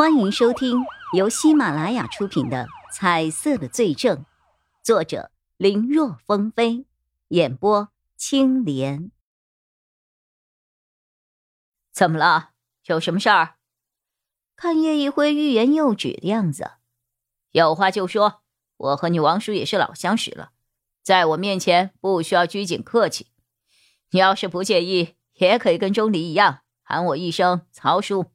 欢迎收听由喜马拉雅出品的《彩色的罪证》，作者林若风飞，演播青莲。怎么了？有什么事儿？看叶一辉欲言又止的样子，有话就说。我和你王叔也是老相识了，在我面前不需要拘谨客气。你要是不介意，也可以跟钟离一样，喊我一声曹叔。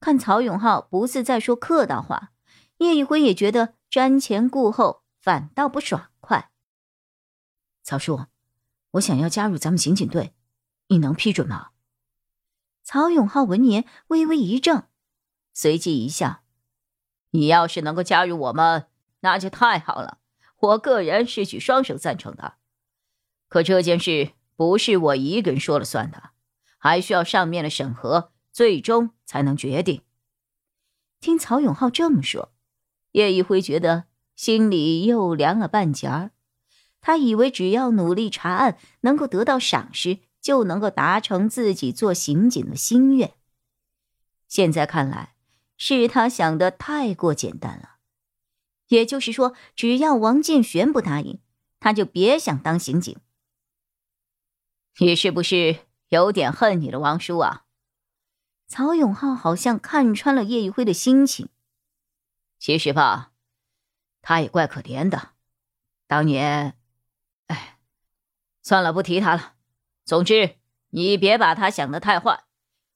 看曹永浩不似在说客套话，叶一辉也觉得瞻前顾后，反倒不爽快。曹叔，我想要加入咱们刑警队，你能批准吗？曹永浩闻言微微一怔，随即一笑：“你要是能够加入我们，那就太好了。我个人是举双手赞成的。可这件事不是我一个人说了算的，还需要上面的审核。”最终才能决定。听曹永浩这么说，叶一辉觉得心里又凉了半截儿。他以为只要努力查案，能够得到赏识，就能够达成自己做刑警的心愿。现在看来，是他想的太过简单了。也就是说，只要王建玄不答应，他就别想当刑警。你是不是有点恨你的王叔啊？曹永浩好像看穿了叶一辉的心情。其实吧，他也怪可怜的。当年，哎，算了，不提他了。总之，你别把他想的太坏。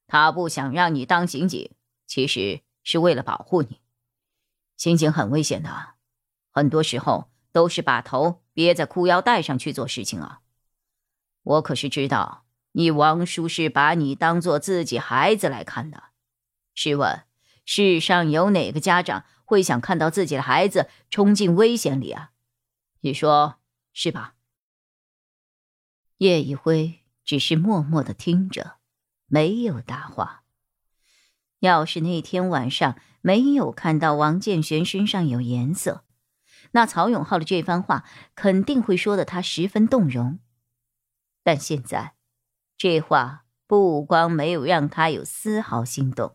他不想让你当刑警，其实是为了保护你。刑警很危险的，很多时候都是把头憋在裤腰带上去做事情啊。我可是知道。你王叔是把你当做自己孩子来看的，试问世上有哪个家长会想看到自己的孩子冲进危险里啊？你说是吧？叶一辉只是默默的听着，没有答话。要是那天晚上没有看到王建玄身上有颜色，那曹永浩的这番话肯定会说的他十分动容。但现在。这话不光没有让他有丝毫心动，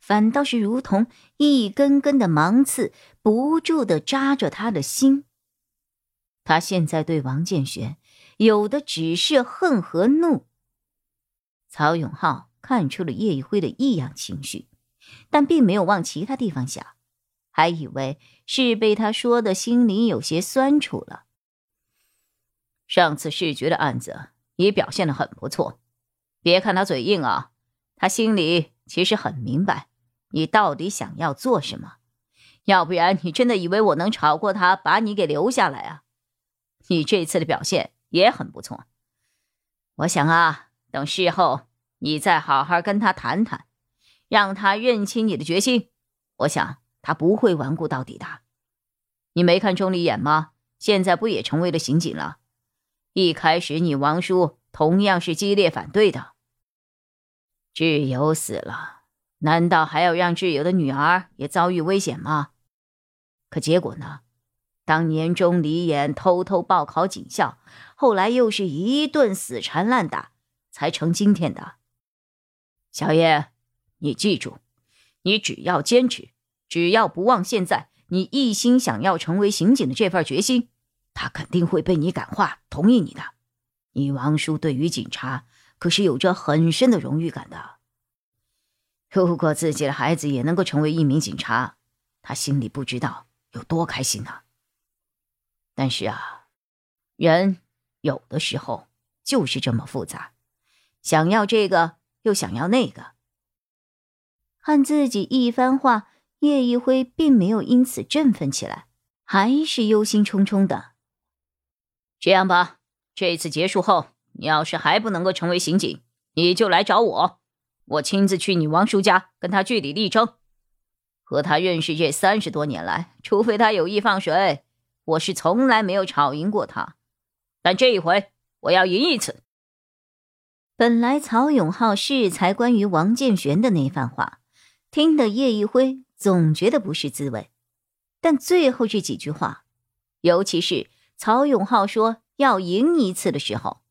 反倒是如同一根根的芒刺，不住的扎着他的心。他现在对王建玄有的只是恨和怒。曹永浩看出了叶一辉的异样情绪，但并没有往其他地方想，还以为是被他说的心里有些酸楚了。上次视觉的案子。你表现的很不错，别看他嘴硬啊，他心里其实很明白你到底想要做什么。要不然你真的以为我能吵过他把你给留下来啊？你这次的表现也很不错，我想啊，等事后你再好好跟他谈谈，让他认清你的决心，我想他不会顽固到底的。你没看钟离眼吗？现在不也成为了刑警了？一开始，你王叔同样是激烈反对的。挚友死了，难道还要让挚友的女儿也遭遇危险吗？可结果呢？当年钟离眼偷偷报考警校，后来又是一顿死缠烂打，才成今天的。小叶，你记住，你只要坚持，只要不忘现在你一心想要成为刑警的这份决心。他肯定会被你感化，同意你的。你王叔对于警察可是有着很深的荣誉感的。如果自己的孩子也能够成为一名警察，他心里不知道有多开心呢。但是啊，人有的时候就是这么复杂，想要这个又想要那个。看自己一番话，叶一辉并没有因此振奋起来，还是忧心忡忡的。这样吧，这次结束后，你要是还不能够成为刑警，你就来找我，我亲自去你王叔家跟他据理力争。和他认识这三十多年来，除非他有意放水，我是从来没有吵赢过他。但这一回，我要赢一次。本来曹永浩是才关于王建玄的那番话，听得叶一辉总觉得不是滋味，但最后这几句话，尤其是。曹永浩说要赢一次的时候，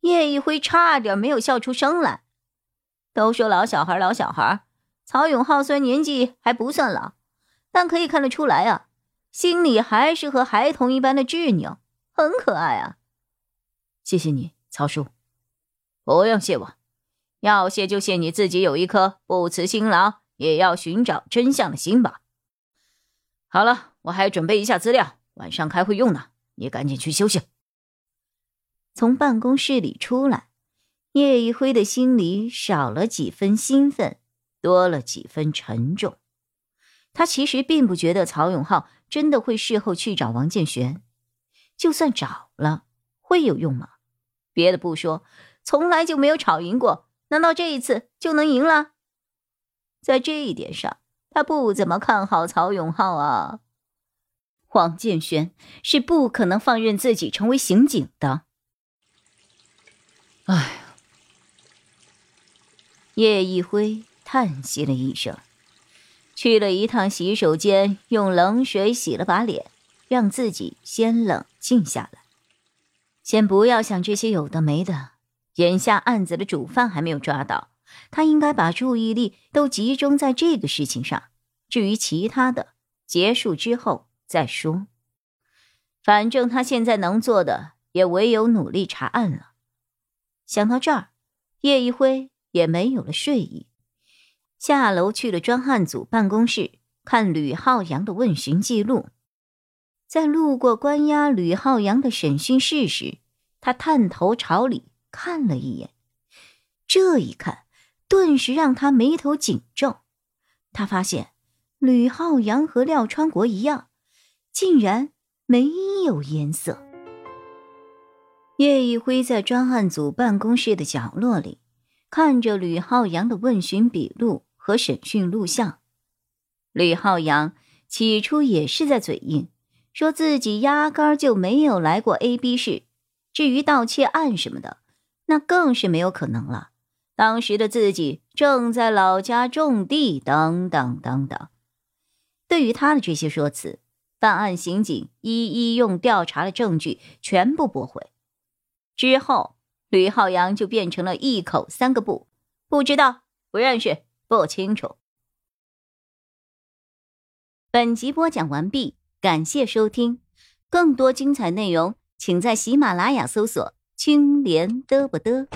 叶一辉差点没有笑出声来。都说老小孩，老小孩，曹永浩虽然年纪还不算老，但可以看得出来啊，心里还是和孩童一般的稚扭，很可爱啊。谢谢你，曹叔。不用谢我，要谢就谢你自己有一颗不辞辛劳也要寻找真相的心吧。好了，我还准备一下资料，晚上开会用呢。你赶紧去休息。从办公室里出来，叶一辉的心里少了几分兴奋，多了几分沉重。他其实并不觉得曹永浩真的会事后去找王建玄，就算找了，会有用吗？别的不说，从来就没有吵赢过，难道这一次就能赢了？在这一点上，他不怎么看好曹永浩啊。黄建轩是不可能放任自己成为刑警的。哎，叶一辉叹息了一声，去了一趟洗手间，用冷水洗了把脸，让自己先冷静下来，先不要想这些有的没的。眼下案子的主犯还没有抓到，他应该把注意力都集中在这个事情上。至于其他的，结束之后再说。反正他现在能做的也唯有努力查案了。想到这儿，叶一辉也没有了睡意，下楼去了专案组办公室看吕浩洋的问询记录。在路过关押吕浩洋的审讯室时，他探头朝里看了一眼，这一看，顿时让他眉头紧皱。他发现吕浩洋和廖川国一样，竟然没有颜色。叶一辉在专案组办公室的角落里，看着吕浩洋的问询笔录和审讯录像。吕浩洋起初也是在嘴硬，说自己压根就没有来过 A、B 市。至于盗窃案什么的，那更是没有可能了。当时的自己正在老家种地，等等等等。对于他的这些说辞，办案刑警一一用调查的证据全部驳回。之后，吕浩洋就变成了一口三个不，不知道，不认识，不清楚。本集播讲完毕，感谢收听，更多精彩内容，请在喜马拉雅搜索“青莲嘚不嘚”。